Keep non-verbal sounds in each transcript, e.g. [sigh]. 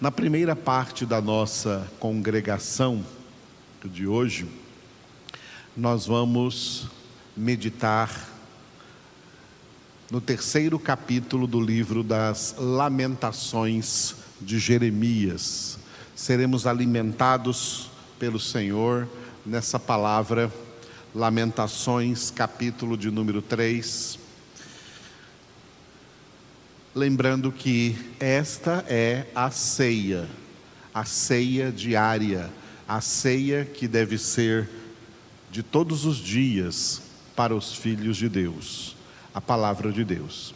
Na primeira parte da nossa congregação de hoje, nós vamos meditar no terceiro capítulo do livro das Lamentações de Jeremias. Seremos alimentados pelo Senhor nessa palavra, Lamentações, capítulo de número 3. Lembrando que esta é a ceia, a ceia diária, a ceia que deve ser de todos os dias para os filhos de Deus a palavra de Deus.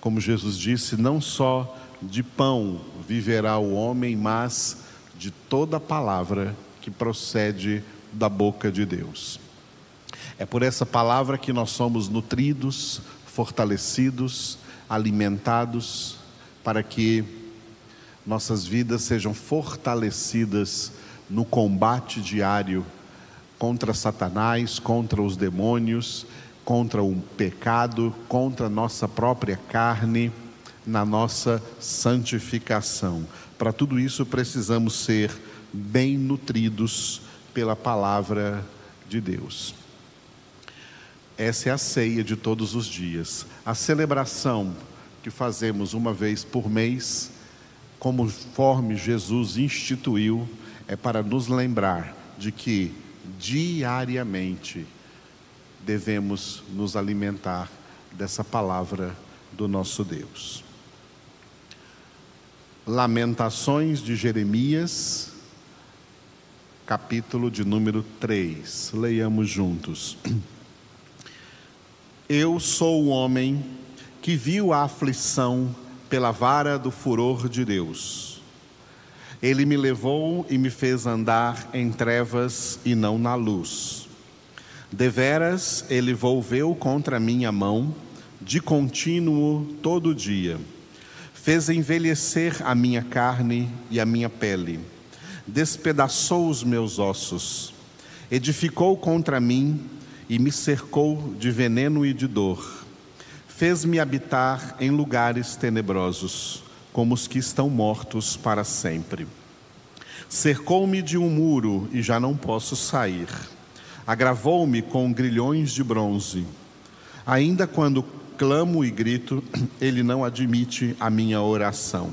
Como Jesus disse, não só de pão viverá o homem, mas de toda palavra que procede da boca de Deus. É por essa palavra que nós somos nutridos, fortalecidos, alimentados, para que nossas vidas sejam fortalecidas no combate diário contra Satanás, contra os demônios contra o pecado, contra a nossa própria carne, na nossa santificação. Para tudo isso precisamos ser bem nutridos pela palavra de Deus. Essa é a ceia de todos os dias. A celebração que fazemos uma vez por mês, conforme Jesus instituiu, é para nos lembrar de que diariamente devemos nos alimentar dessa palavra do nosso Deus. Lamentações de Jeremias, capítulo de número 3. Leiamos juntos. [clears throat] Eu sou o homem que viu a aflição pela vara do furor de Deus. Ele me levou e me fez andar em trevas e não na luz Deveras ele volveu contra minha mão, de contínuo todo dia. Fez envelhecer a minha carne e a minha pele, despedaçou os meus ossos, edificou contra mim e me cercou de veneno e de dor. Fez-me habitar em lugares tenebrosos, como os que estão mortos para sempre. Cercou-me de um muro e já não posso sair agravou-me com grilhões de bronze. Ainda quando clamo e grito, [clears throat] ele não admite a minha oração.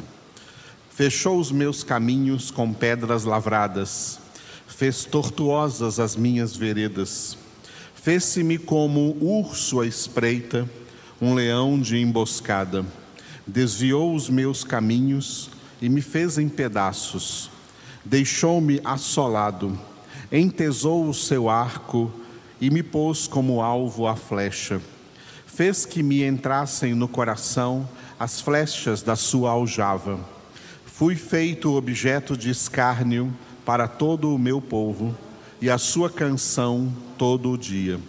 Fechou os meus caminhos com pedras lavradas, fez tortuosas as minhas veredas. Fez-se-me como urso à espreita, um leão de emboscada. Desviou os meus caminhos e me fez em pedaços. Deixou-me assolado entesou o seu arco e me pôs como alvo a flecha. Fez que me entrassem no coração as flechas da sua aljava. Fui feito objeto de escárnio para todo o meu povo e a sua canção todo o dia.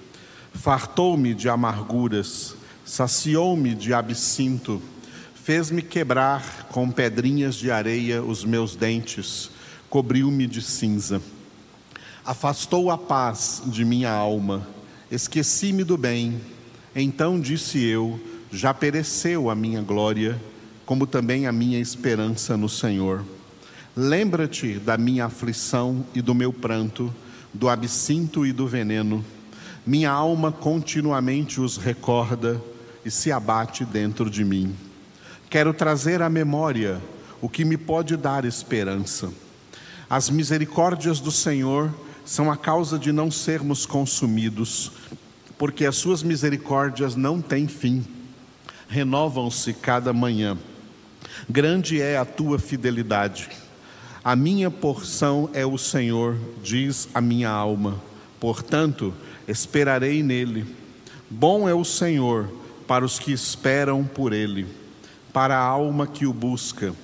Fartou-me de amarguras, saciou-me de absinto, fez-me quebrar com pedrinhas de areia os meus dentes, cobriu-me de cinza. Afastou a paz de minha alma, esqueci-me do bem. Então disse eu: Já pereceu a minha glória, como também a minha esperança no Senhor. Lembra-te da minha aflição e do meu pranto, do absinto e do veneno. Minha alma continuamente os recorda e se abate dentro de mim. Quero trazer à memória o que me pode dar esperança. As misericórdias do Senhor são a causa de não sermos consumidos, porque as suas misericórdias não têm fim, renovam-se cada manhã. Grande é a tua fidelidade. A minha porção é o Senhor, diz a minha alma. Portanto, esperarei nele. Bom é o Senhor para os que esperam por ele, para a alma que o busca.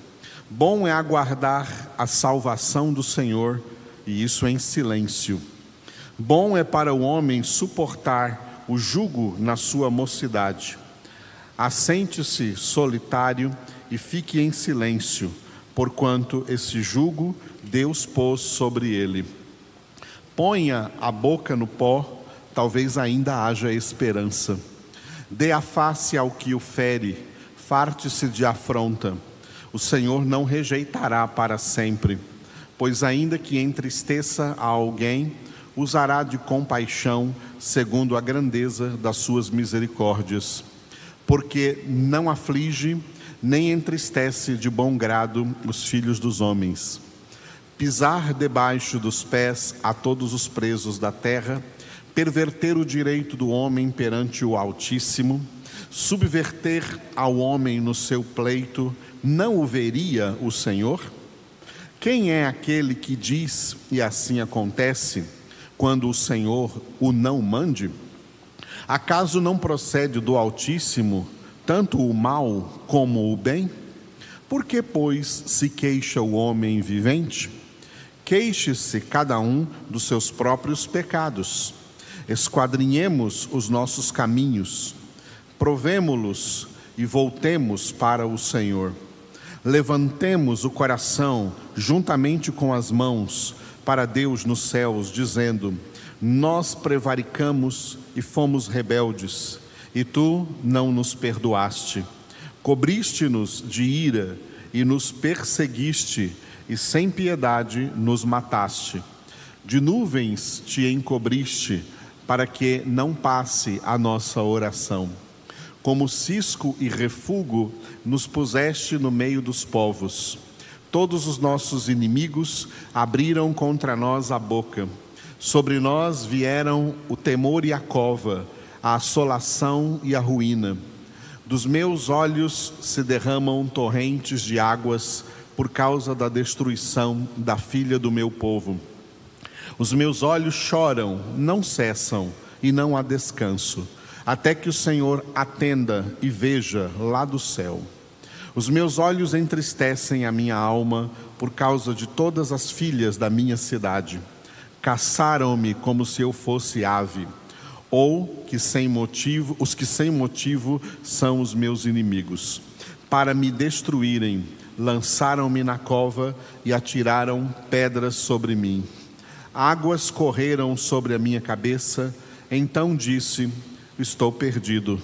Bom é aguardar a salvação do Senhor e isso em silêncio. Bom é para o homem suportar o jugo na sua mocidade. Assente-se solitário e fique em silêncio, porquanto esse jugo Deus pôs sobre ele. Ponha a boca no pó, talvez ainda haja esperança. Dê a face ao que o fere, farte-se de afronta. O Senhor não rejeitará para sempre, pois, ainda que entristeça a alguém, usará de compaixão segundo a grandeza das suas misericórdias, porque não aflige nem entristece de bom grado os filhos dos homens. Pisar debaixo dos pés a todos os presos da terra, perverter o direito do homem perante o Altíssimo, subverter ao homem no seu pleito, não o veria o Senhor? Quem é aquele que diz e assim acontece, quando o Senhor o não mande? Acaso não procede do Altíssimo tanto o mal como o bem? Por que, pois, se queixa o homem vivente? Queixe-se cada um dos seus próprios pecados. Esquadrinhemos os nossos caminhos, provemo-los e voltemos para o Senhor. Levantemos o coração juntamente com as mãos para Deus nos céus, dizendo: Nós prevaricamos e fomos rebeldes e tu não nos perdoaste. Cobriste-nos de ira e nos perseguiste, e sem piedade nos mataste. De nuvens te encobriste, para que não passe a nossa oração. Como cisco e refúgio nos puseste no meio dos povos. Todos os nossos inimigos abriram contra nós a boca. Sobre nós vieram o temor e a cova a assolação e a ruína. Dos meus olhos se derramam torrentes de águas por causa da destruição da filha do meu povo. Os meus olhos choram, não cessam e não há descanso, até que o Senhor atenda e veja lá do céu. Os meus olhos entristecem a minha alma por causa de todas as filhas da minha cidade. Caçaram-me como se eu fosse ave ou que sem motivo, os que sem motivo são os meus inimigos. Para me destruírem, lançaram-me na cova e atiraram pedras sobre mim. Águas correram sobre a minha cabeça, então disse: Estou perdido.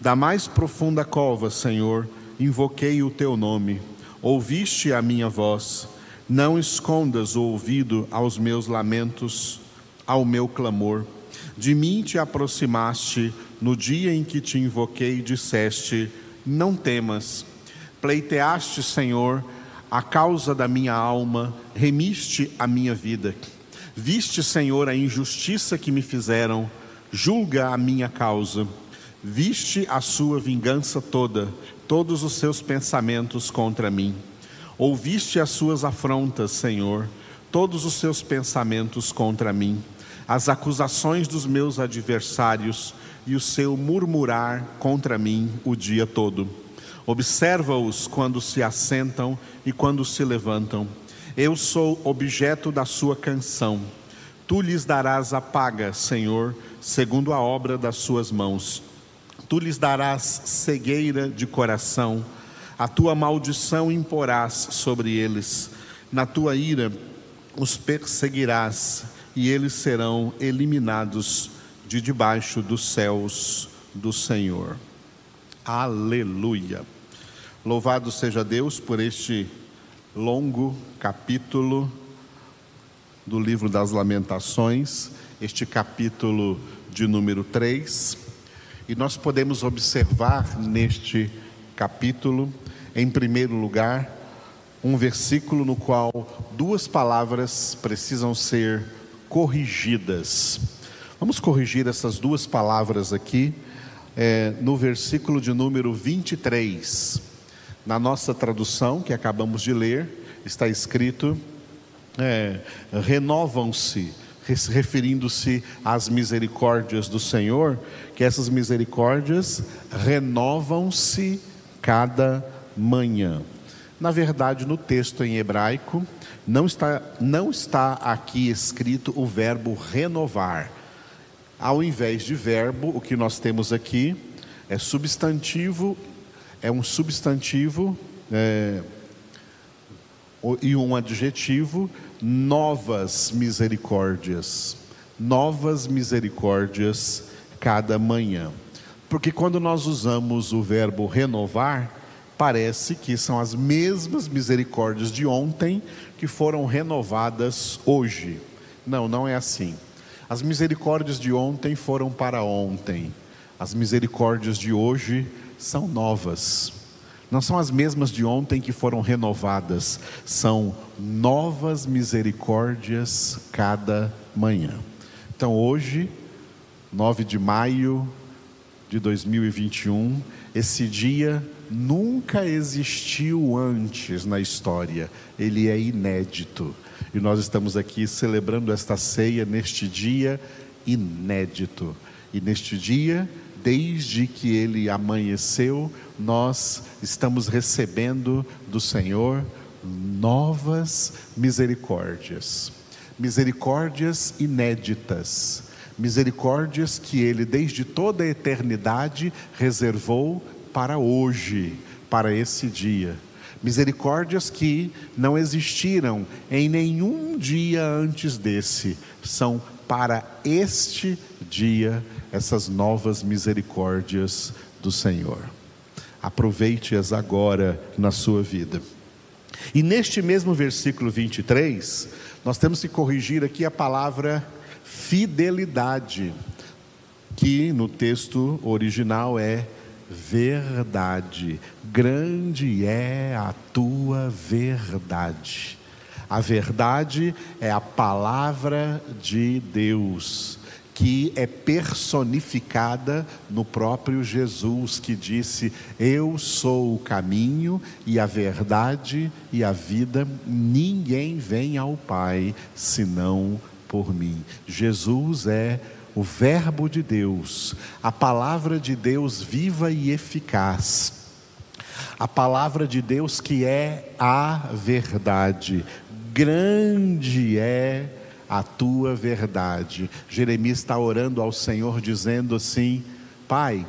Da mais profunda cova, Senhor, invoquei o teu nome. Ouviste a minha voz. Não escondas o ouvido aos meus lamentos, ao meu clamor de mim te aproximaste no dia em que te invoquei e disseste: Não temas. Pleiteaste, Senhor, a causa da minha alma, remiste a minha vida. Viste, Senhor, a injustiça que me fizeram, julga a minha causa. Viste a sua vingança toda, todos os seus pensamentos contra mim. Ouviste as suas afrontas, Senhor, todos os seus pensamentos contra mim as acusações dos meus adversários e o seu murmurar contra mim o dia todo. Observa-os quando se assentam e quando se levantam. Eu sou objeto da sua canção. Tu lhes darás a paga, Senhor, segundo a obra das suas mãos. Tu lhes darás cegueira de coração, a tua maldição imporás sobre eles. Na tua ira os perseguirás e eles serão eliminados de debaixo dos céus do Senhor. Aleluia. Louvado seja Deus por este longo capítulo do livro das Lamentações, este capítulo de número 3. E nós podemos observar neste capítulo, em primeiro lugar, um versículo no qual duas palavras precisam ser corrigidas. Vamos corrigir essas duas palavras aqui, é, no versículo de número 23. Na nossa tradução, que acabamos de ler, está escrito: é, renovam-se, referindo-se às misericórdias do Senhor, que essas misericórdias renovam-se cada manhã. Na verdade, no texto em hebraico, não está, não está aqui escrito o verbo renovar. Ao invés de verbo, o que nós temos aqui é substantivo, é um substantivo é, e um adjetivo, novas misericórdias. Novas misericórdias cada manhã. Porque quando nós usamos o verbo renovar, parece que são as mesmas misericórdias de ontem que foram renovadas hoje. Não, não é assim. As misericórdias de ontem foram para ontem, as misericórdias de hoje são novas. Não são as mesmas de ontem que foram renovadas, são novas misericórdias cada manhã. Então, hoje, 9 de maio de 2021, esse dia nunca existiu antes na história, ele é inédito. E nós estamos aqui celebrando esta ceia neste dia inédito. E neste dia, desde que ele amanheceu, nós estamos recebendo do Senhor novas misericórdias. Misericórdias inéditas, misericórdias que ele desde toda a eternidade reservou para hoje, para esse dia. Misericórdias que não existiram em nenhum dia antes desse, são para este dia essas novas misericórdias do Senhor. Aproveite-as agora na sua vida. E neste mesmo versículo 23, nós temos que corrigir aqui a palavra fidelidade, que no texto original é verdade. Grande é a tua verdade. A verdade é a palavra de Deus que é personificada no próprio Jesus, que disse: Eu sou o caminho e a verdade e a vida, ninguém vem ao Pai senão por mim. Jesus é o Verbo de Deus, a palavra de Deus viva e eficaz. A palavra de Deus que é a verdade, grande é a tua verdade. Jeremias está orando ao Senhor, dizendo assim: Pai,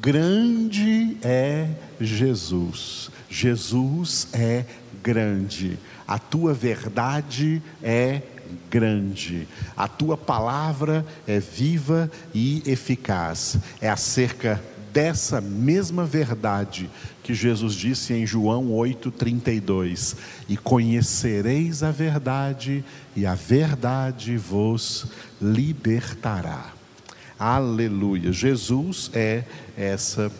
grande é Jesus, Jesus é grande, a tua verdade é grande, a tua palavra é viva e eficaz, é acerca dessa mesma verdade que Jesus disse em João 8:32, e conhecereis a verdade, e a verdade vos libertará. Aleluia. Jesus é essa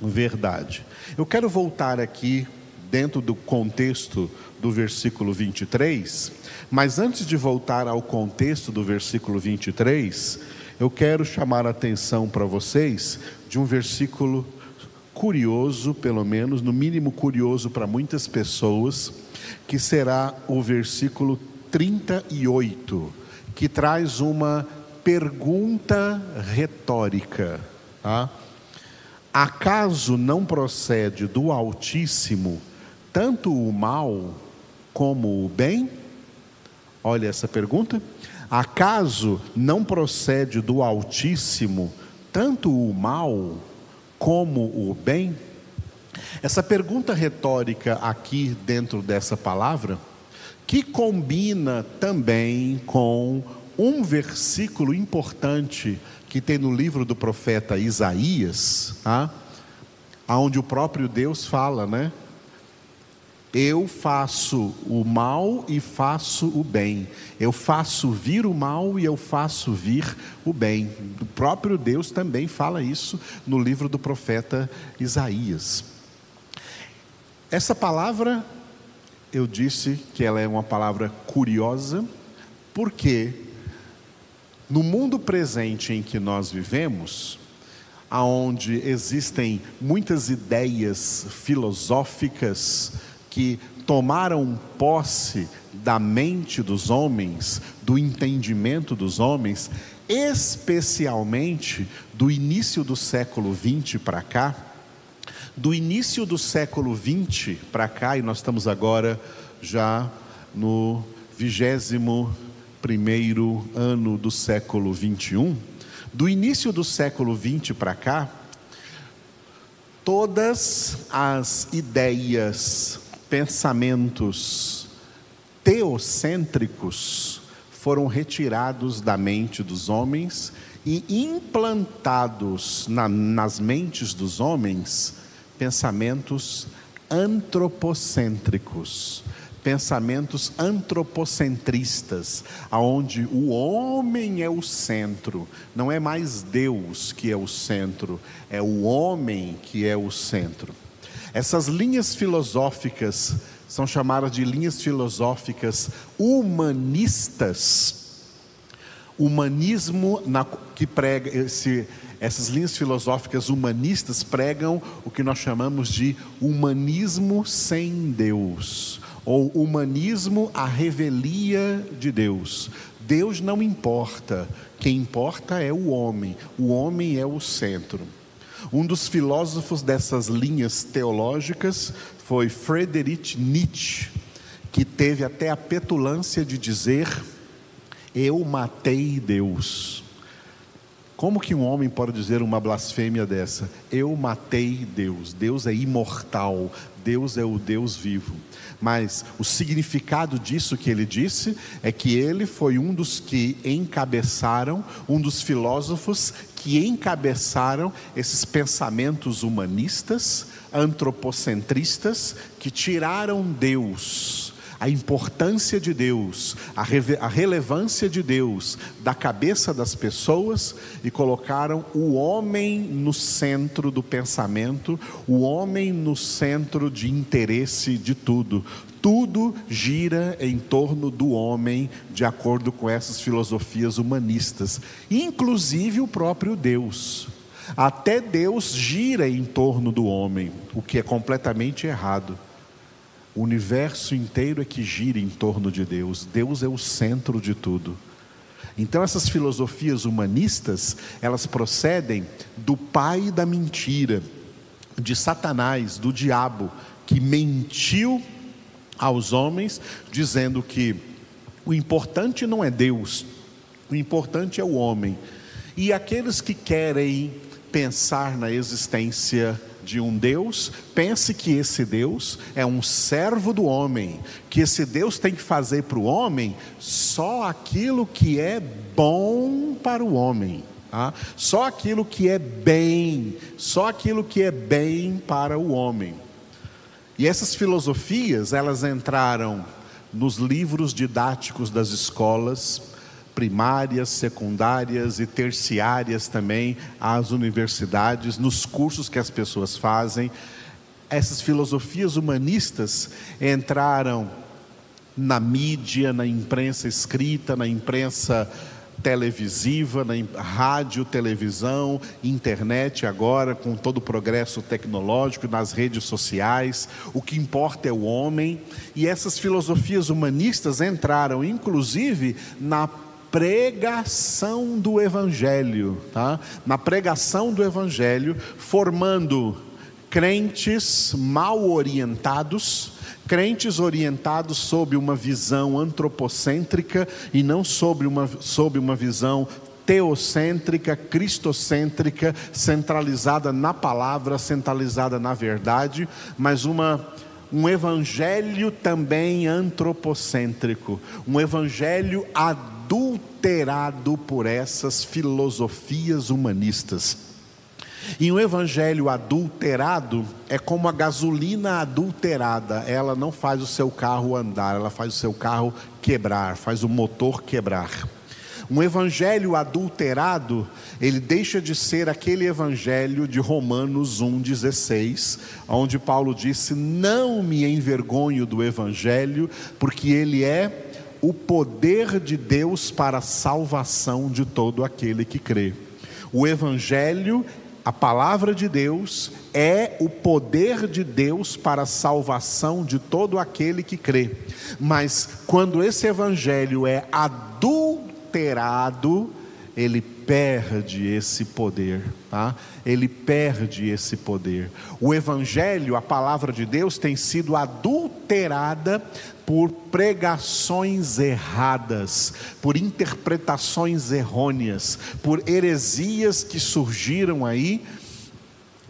verdade. Eu quero voltar aqui dentro do contexto do versículo 23, mas antes de voltar ao contexto do versículo 23, eu quero chamar a atenção para vocês de um versículo curioso, pelo menos, no mínimo curioso para muitas pessoas, que será o versículo 38, que traz uma pergunta retórica. Tá? Acaso não procede do Altíssimo tanto o mal como o bem? Olha essa pergunta. Acaso não procede do Altíssimo tanto o mal como o bem? Essa pergunta retórica aqui dentro dessa palavra, que combina também com um versículo importante que tem no livro do profeta Isaías, tá? onde o próprio Deus fala, né? Eu faço o mal e faço o bem. Eu faço vir o mal e eu faço vir o bem. O próprio Deus também fala isso no livro do profeta Isaías. Essa palavra, eu disse que ela é uma palavra curiosa, porque no mundo presente em que nós vivemos, aonde existem muitas ideias filosóficas, que tomaram posse da mente dos homens, do entendimento dos homens, especialmente do início do século 20 para cá, do início do século 20 para cá, e nós estamos agora já no vigésimo primeiro ano do século 21, do início do século 20 para cá, todas as ideias pensamentos teocêntricos foram retirados da mente dos homens e implantados na, nas mentes dos homens pensamentos antropocêntricos, pensamentos antropocentristas, aonde o homem é o centro, não é mais Deus que é o centro, é o homem que é o centro. Essas linhas filosóficas são chamadas de linhas filosóficas humanistas. Humanismo na, que prega esse, essas linhas filosóficas humanistas pregam o que nós chamamos de humanismo sem Deus, ou humanismo à revelia de Deus. Deus não importa, quem importa é o homem, o homem é o centro. Um dos filósofos dessas linhas teológicas foi Friedrich Nietzsche, que teve até a petulância de dizer: Eu matei Deus. Como que um homem pode dizer uma blasfêmia dessa? Eu matei Deus. Deus é imortal. Deus é o Deus vivo. Mas o significado disso que ele disse é que ele foi um dos que encabeçaram, um dos filósofos que encabeçaram esses pensamentos humanistas, antropocentristas, que tiraram Deus, a importância de Deus, a, a, relevância de Deus da cabeça das pessoas e colocaram o homem no centro do pensamento, o homem no centro de interesse de tudo. Tudo gira em torno do homem, de acordo com essas filosofias humanistas, inclusive o próprio Deus. Até Deus gira em torno do homem, o que é completamente errado. O universo inteiro é que gira em torno de Deus. Deus é o centro de tudo. Então essas filosofias humanistas, elas procedem do pai da mentira, de Satanás, do diabo, que mentiu aos homens, dizendo que o importante não é Deus, o importante é o homem. E aqueles que querem pensar na existência de um Deus, pense que esse Deus é um servo do homem, que esse Deus tem que fazer para o homem só aquilo que é bom para o homem. Tá? Só aquilo que é bem, só aquilo que é bem para o homem. E essas filosofias, elas entraram nos livros didáticos das escolas primárias, secundárias e terciárias também, às universidades, nos cursos que as pessoas fazem. Essas filosofias humanistas entraram na mídia, na imprensa escrita, na imprensa televisiva, na rádio, televisão, internet agora, com todo o progresso tecnológico, nas redes sociais. O que importa é o homem. E essas filosofias humanistas entraram, inclusive, na pregação do Evangelho, tá? na pregação do Evangelho, formando crentes mal orientados crentes orientados sob uma visão antropocêntrica e não sobre uma, sob uma visão teocêntrica, cristocêntrica, centralizada na palavra, centralizada na verdade, mas uma um evangelho também antropocêntrico, um evangelho adulterado por essas filosofias humanistas. E um evangelho adulterado é como a gasolina adulterada, ela não faz o seu carro andar, ela faz o seu carro quebrar, faz o motor quebrar. Um evangelho adulterado, ele deixa de ser aquele evangelho de Romanos 1,16, onde Paulo disse: Não me envergonho do evangelho, porque ele é o poder de Deus para a salvação de todo aquele que crê. O evangelho a palavra de Deus é o poder de Deus para a salvação de todo aquele que crê. Mas quando esse evangelho é adulterado, ele perde esse poder, tá? Ele perde esse poder. O evangelho, a palavra de Deus tem sido adulterada por pregações erradas, por interpretações errôneas, por heresias que surgiram aí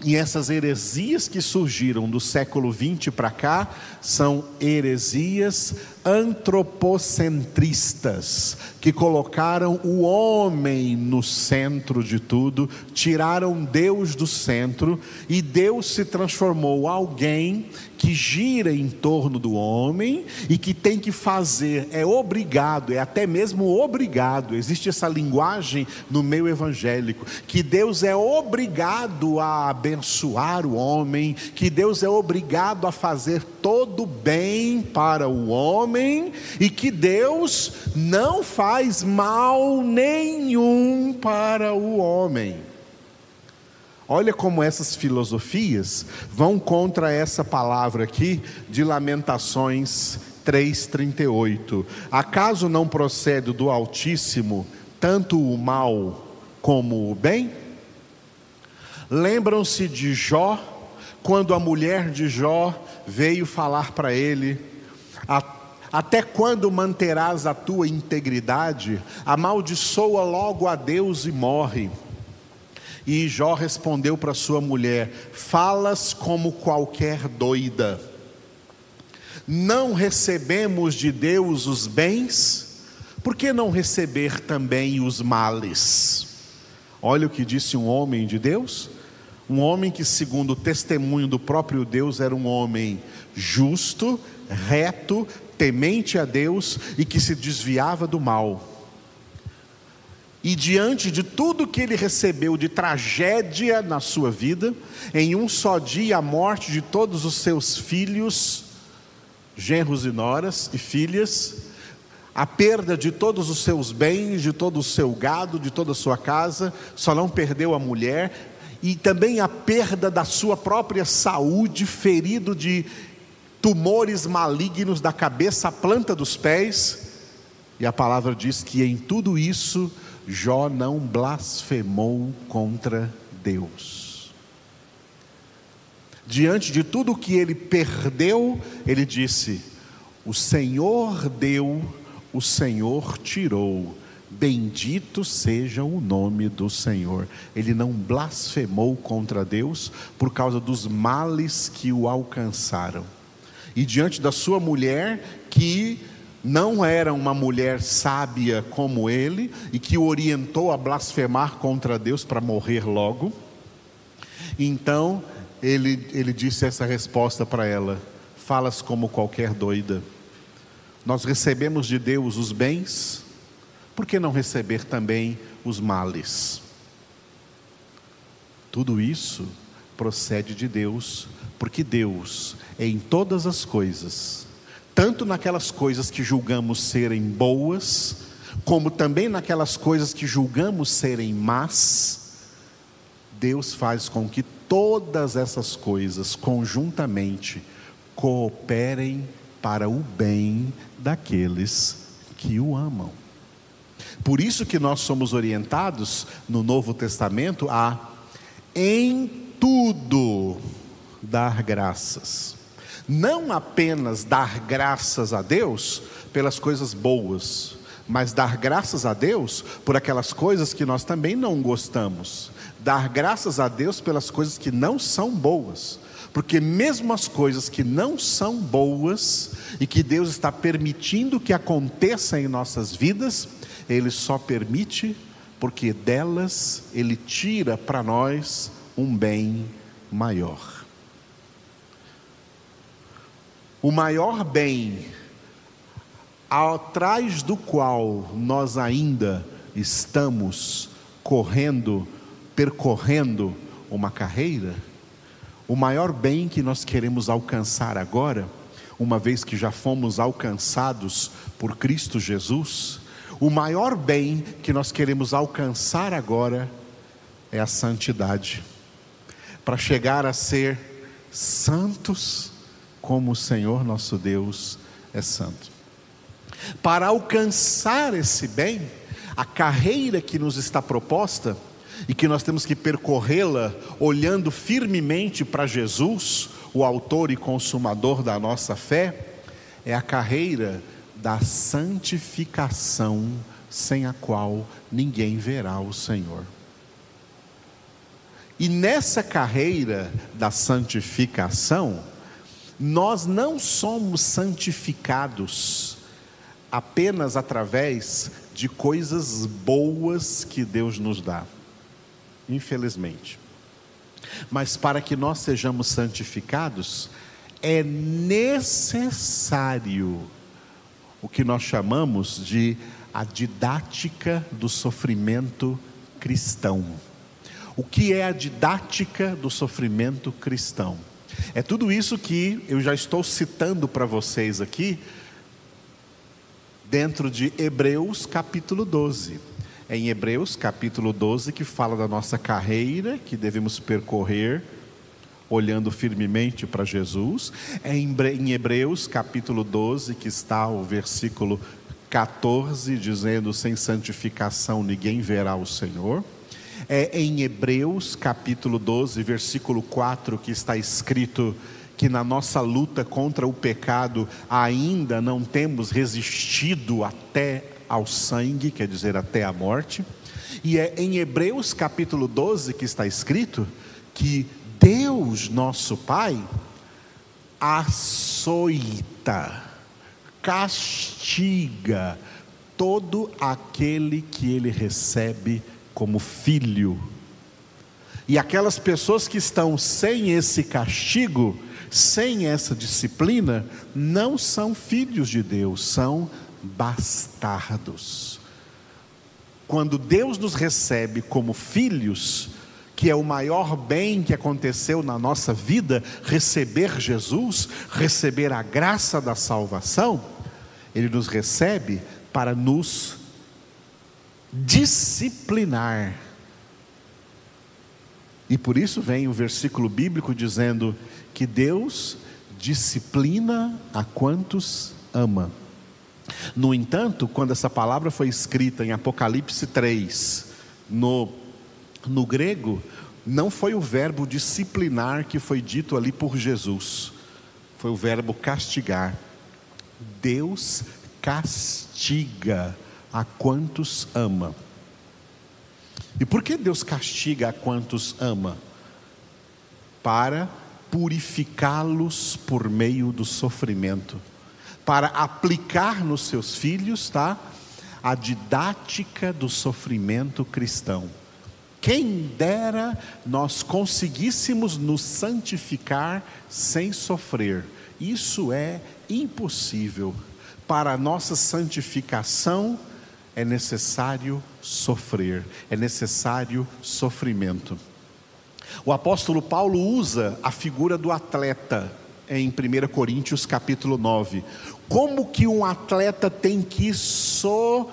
E essas heresias que surgiram do século XX para cá são heresias antropocentristas, que colocaram o homem no centro de tudo, tiraram Deus do centro e Deus se transformou alguém que gira em torno do homem e que tem que fazer, é obrigado, é até mesmo obrigado. Existe essa linguagem no meio evangélico, que Deus é obrigado a abençoar o homem, que Deus é obrigado a fazer todo bem para o homem e que Deus não faz mal nenhum para o homem. Olha como essas filosofias vão contra essa palavra aqui de Lamentações 3:38. Acaso não procede do Altíssimo tanto o mal como o bem? Lembram-se de Jó, quando a mulher de Jó veio falar para ele: Até quando manterás a tua integridade? Amaldiçoa logo a Deus e morre. E Jó respondeu para sua mulher: Falas como qualquer doida. Não recebemos de Deus os bens, por que não receber também os males? Olha o que disse um homem de Deus, um homem que, segundo o testemunho do próprio Deus, era um homem justo, reto, temente a Deus e que se desviava do mal. E diante de tudo que ele recebeu de tragédia na sua vida, em um só dia a morte de todos os seus filhos, genros e noras e filhas, a perda de todos os seus bens, de todo o seu gado, de toda a sua casa, só não perdeu a mulher, e também a perda da sua própria saúde, ferido de tumores malignos da cabeça à planta dos pés. E a palavra diz que em tudo isso Jó não blasfemou contra Deus. Diante de tudo que ele perdeu, ele disse: O Senhor deu, o Senhor tirou. Bendito seja o nome do Senhor. Ele não blasfemou contra Deus por causa dos males que o alcançaram. E diante da sua mulher, que não era uma mulher sábia como ele e que o orientou a blasfemar contra Deus para morrer logo. Então ele, ele disse essa resposta para ela: Falas como qualquer doida. Nós recebemos de Deus os bens, por que não receber também os males? Tudo isso procede de Deus, porque Deus, em todas as coisas, tanto naquelas coisas que julgamos serem boas, como também naquelas coisas que julgamos serem más, Deus faz com que todas essas coisas conjuntamente cooperem para o bem daqueles que o amam. Por isso que nós somos orientados no Novo Testamento a em tudo dar graças. Não apenas dar graças a Deus pelas coisas boas, mas dar graças a Deus por aquelas coisas que nós também não gostamos, dar graças a Deus pelas coisas que não são boas, porque mesmo as coisas que não são boas e que Deus está permitindo que aconteçam em nossas vidas, Ele só permite porque delas Ele tira para nós um bem maior. O maior bem atrás do qual nós ainda estamos correndo, percorrendo uma carreira, o maior bem que nós queremos alcançar agora, uma vez que já fomos alcançados por Cristo Jesus, o maior bem que nós queremos alcançar agora é a santidade, para chegar a ser santos como o Senhor nosso Deus é santo. Para alcançar esse bem, a carreira que nos está proposta e que nós temos que percorrê-la olhando firmemente para Jesus, o autor e consumador da nossa fé, é a carreira da santificação, sem a qual ninguém verá o Senhor. E nessa carreira da santificação, nós não somos santificados apenas através de coisas boas que Deus nos dá, infelizmente. Mas para que nós sejamos santificados, é necessário o que nós chamamos de a didática do sofrimento cristão. O que é a didática do sofrimento cristão? É tudo isso que eu já estou citando para vocês aqui, dentro de Hebreus capítulo 12. É em Hebreus capítulo 12 que fala da nossa carreira que devemos percorrer olhando firmemente para Jesus. É em Hebreus capítulo 12 que está o versículo 14 dizendo: sem santificação ninguém verá o Senhor. É em Hebreus capítulo 12, versículo 4 que está escrito: que na nossa luta contra o pecado ainda não temos resistido até ao sangue, quer dizer, até a morte. E é em Hebreus capítulo 12 que está escrito que Deus, nosso Pai, açoita, castiga todo aquele que ele recebe como filho. E aquelas pessoas que estão sem esse castigo, sem essa disciplina, não são filhos de Deus, são bastardos. Quando Deus nos recebe como filhos, que é o maior bem que aconteceu na nossa vida, receber Jesus, receber a graça da salvação, Ele nos recebe para nos disciplinar e por isso vem o versículo bíblico dizendo que Deus disciplina a quantos ama. No entanto, quando essa palavra foi escrita em Apocalipse 3, no, no grego, não foi o verbo disciplinar que foi dito ali por Jesus, foi o verbo castigar. Deus castiga a quantos ama. E por que Deus castiga a quantos ama? Para purificá-los por meio do sofrimento, para aplicar nos seus filhos, tá? A didática do sofrimento cristão. Quem dera nós conseguíssemos nos santificar sem sofrer. Isso é impossível. Para a nossa santificação, é necessário sofrer, é necessário sofrimento. O apóstolo Paulo usa a figura do atleta em 1 Coríntios capítulo 9. Como que um atleta tem que sofrer?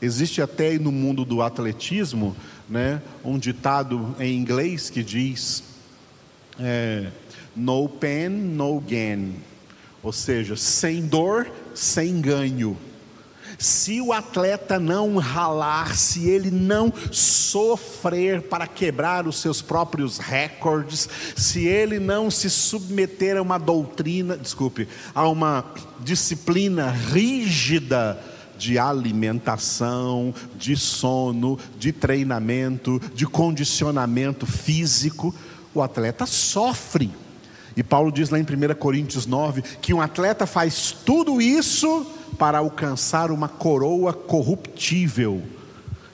Existe até no mundo do atletismo, né, um ditado em inglês que diz: é, no pain, no gain, ou seja, sem dor, sem ganho. Se o atleta não ralar, se ele não sofrer para quebrar os seus próprios recordes, se ele não se submeter a uma doutrina, desculpe, a uma disciplina rígida de alimentação, de sono, de treinamento, de condicionamento físico, o atleta sofre. E Paulo diz lá em 1 Coríntios 9 que um atleta faz tudo isso para alcançar uma coroa corruptível.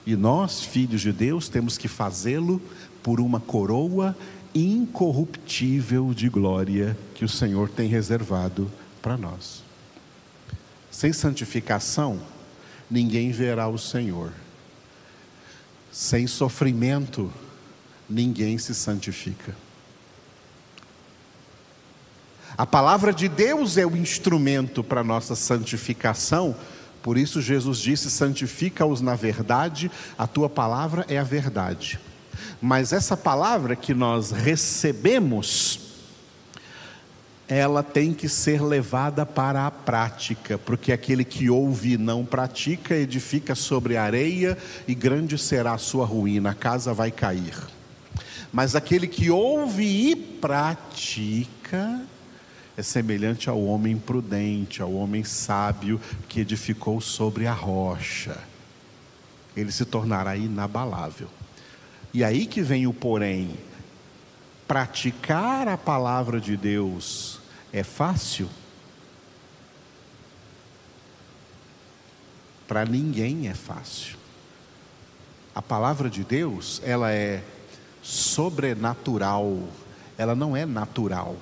E nós, filhos de Deus, temos que fazê-lo por uma coroa incorruptível de glória que o Senhor tem reservado para nós. Sem santificação, ninguém verá o Senhor. Sem sofrimento, ninguém se santifica. A palavra de Deus é o instrumento para nossa santificação, por isso Jesus disse: santifica-os na verdade, a tua palavra é a verdade. Mas essa palavra que nós recebemos, ela tem que ser levada para a prática, porque aquele que ouve e não pratica edifica sobre areia e grande será a sua ruína, a casa vai cair. Mas aquele que ouve e pratica, é semelhante ao homem prudente, ao homem sábio que edificou sobre a rocha. Ele se tornará inabalável. E aí que vem o porém. Praticar a palavra de Deus é fácil? Para ninguém é fácil. A palavra de Deus, ela é sobrenatural, ela não é natural.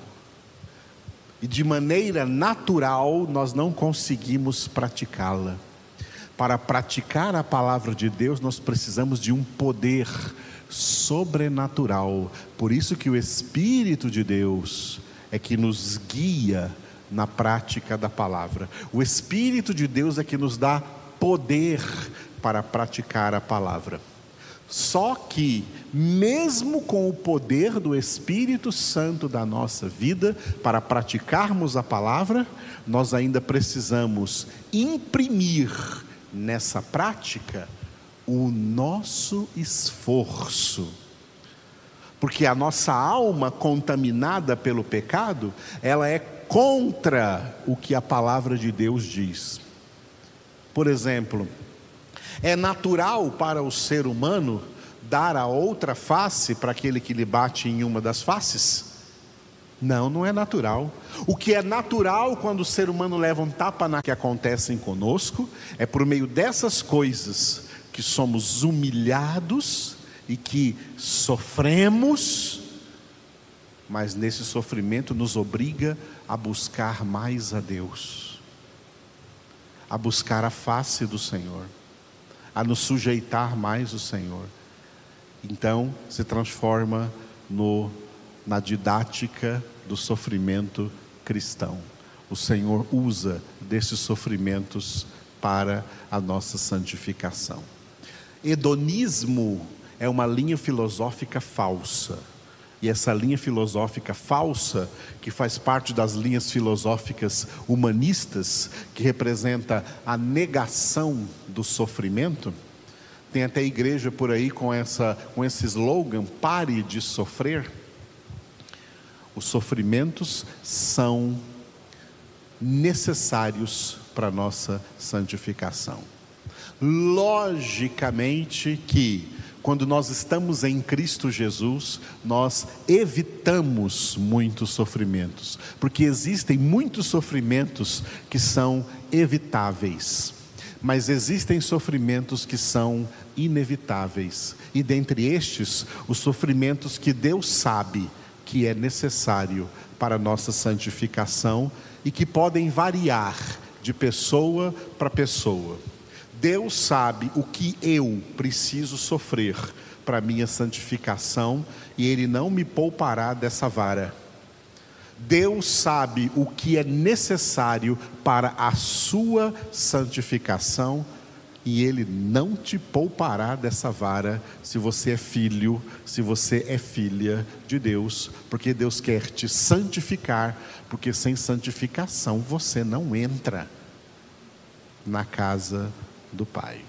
E de maneira natural nós não conseguimos praticá-la. Para praticar a palavra de Deus, nós precisamos de um poder sobrenatural. Por isso que o Espírito de Deus é que nos guia na prática da palavra. O Espírito de Deus é que nos dá poder para praticar a palavra. Só que, mesmo com o poder do Espírito Santo da nossa vida, para praticarmos a palavra, nós ainda precisamos imprimir nessa prática o nosso esforço. Porque a nossa alma contaminada pelo pecado, ela é contra o que a palavra de Deus diz. Por exemplo, é natural para o ser humano dar a outra face para aquele que lhe bate em uma das faces? Não, não é natural. O que é natural quando o ser humano leva um tapa na que acontecem conosco, é por meio dessas coisas que somos humilhados e que sofremos, mas nesse sofrimento nos obriga a buscar mais a Deus, a buscar a face do Senhor a nos sujeitar mais o Senhor. Então se transforma no, na didática do sofrimento cristão. O Senhor usa desses sofrimentos para a nossa santificação. Hedonismo é uma linha filosófica falsa e essa linha filosófica falsa, que faz parte das linhas filosóficas humanistas, que representa a negação do sofrimento, tem até igreja por aí com, essa, com esse slogan: pare de sofrer. Os sofrimentos são necessários para a nossa santificação. Logicamente que quando nós estamos em Cristo Jesus, nós evitamos muitos sofrimentos, porque existem muitos sofrimentos que são evitáveis, mas existem sofrimentos que são inevitáveis, e dentre estes, os sofrimentos que Deus sabe que é necessário para a nossa santificação e que podem variar de pessoa para pessoa. Deus sabe o que eu preciso sofrer para minha santificação e Ele não me poupará dessa vara. Deus sabe o que é necessário para a sua santificação e Ele não te poupará dessa vara se você é filho, se você é filha de Deus, porque Deus quer te santificar, porque sem santificação você não entra na casa do Pai.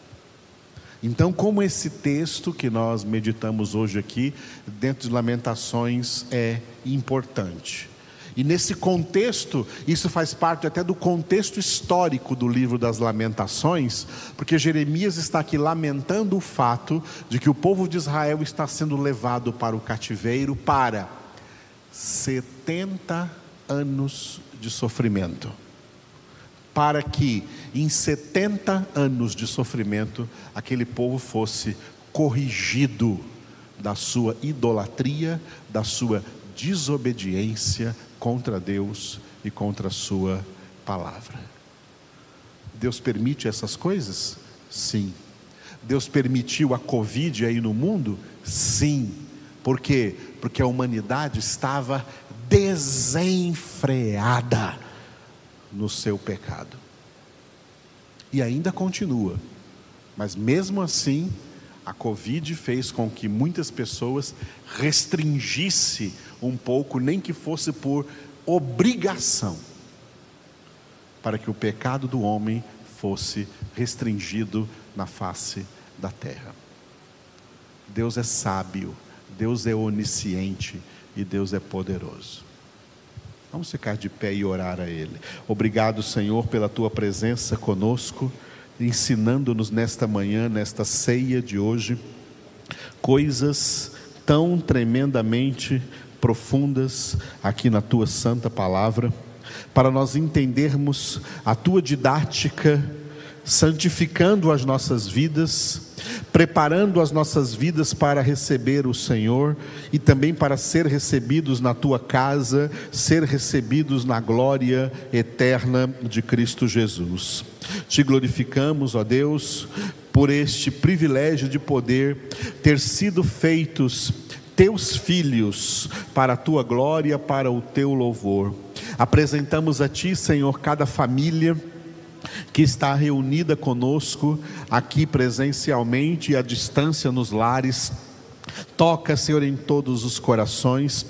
Então, como esse texto que nós meditamos hoje aqui, dentro de Lamentações, é importante. E nesse contexto, isso faz parte até do contexto histórico do livro das Lamentações, porque Jeremias está aqui lamentando o fato de que o povo de Israel está sendo levado para o cativeiro para 70 anos de sofrimento para que em 70 anos de sofrimento aquele povo fosse corrigido da sua idolatria, da sua desobediência contra Deus e contra a sua palavra. Deus permite essas coisas? Sim. Deus permitiu a Covid aí no mundo? Sim. Por quê? Porque a humanidade estava desenfreada no seu pecado. E ainda continua, mas mesmo assim, a Covid fez com que muitas pessoas restringisse um pouco, nem que fosse por obrigação, para que o pecado do homem fosse restringido na face da terra. Deus é sábio, Deus é onisciente e Deus é poderoso. Vamos ficar de pé e orar a Ele. Obrigado, Senhor, pela tua presença conosco, ensinando-nos nesta manhã, nesta ceia de hoje, coisas tão tremendamente profundas aqui na tua santa palavra, para nós entendermos a tua didática, santificando as nossas vidas, preparando as nossas vidas para receber o Senhor e também para ser recebidos na tua casa, ser recebidos na glória eterna de Cristo Jesus. Te glorificamos, ó Deus, por este privilégio de poder ter sido feitos teus filhos para a tua glória, para o teu louvor. Apresentamos a ti, Senhor, cada família que está reunida conosco aqui presencialmente e à distância nos lares. Toca, Senhor, em todos os corações.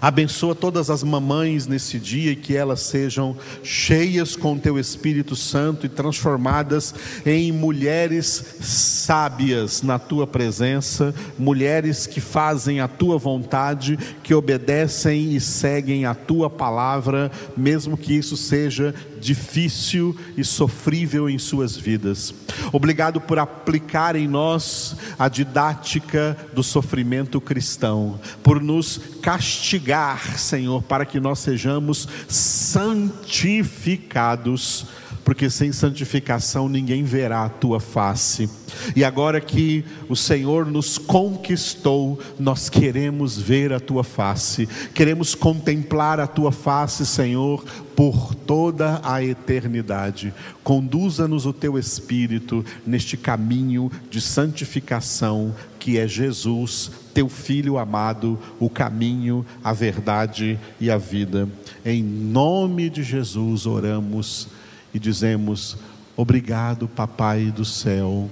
Abençoa todas as mamães nesse dia e que elas sejam cheias com teu Espírito Santo e transformadas em mulheres sábias na tua presença, mulheres que fazem a tua vontade, que obedecem e seguem a tua palavra, mesmo que isso seja difícil e sofrível em suas vidas. Obrigado por aplicar em nós a didática do sofrimento cristão, por nos castigar, Senhor, para que nós sejamos santificados porque sem santificação ninguém verá a tua face. E agora que o Senhor nos conquistou, nós queremos ver a tua face, queremos contemplar a tua face, Senhor, por toda a eternidade. Conduza-nos o teu Espírito neste caminho de santificação que é Jesus, teu Filho amado, o caminho, a verdade e a vida. Em nome de Jesus oramos e dizemos: Obrigado, Papai do céu.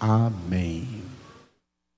Amém.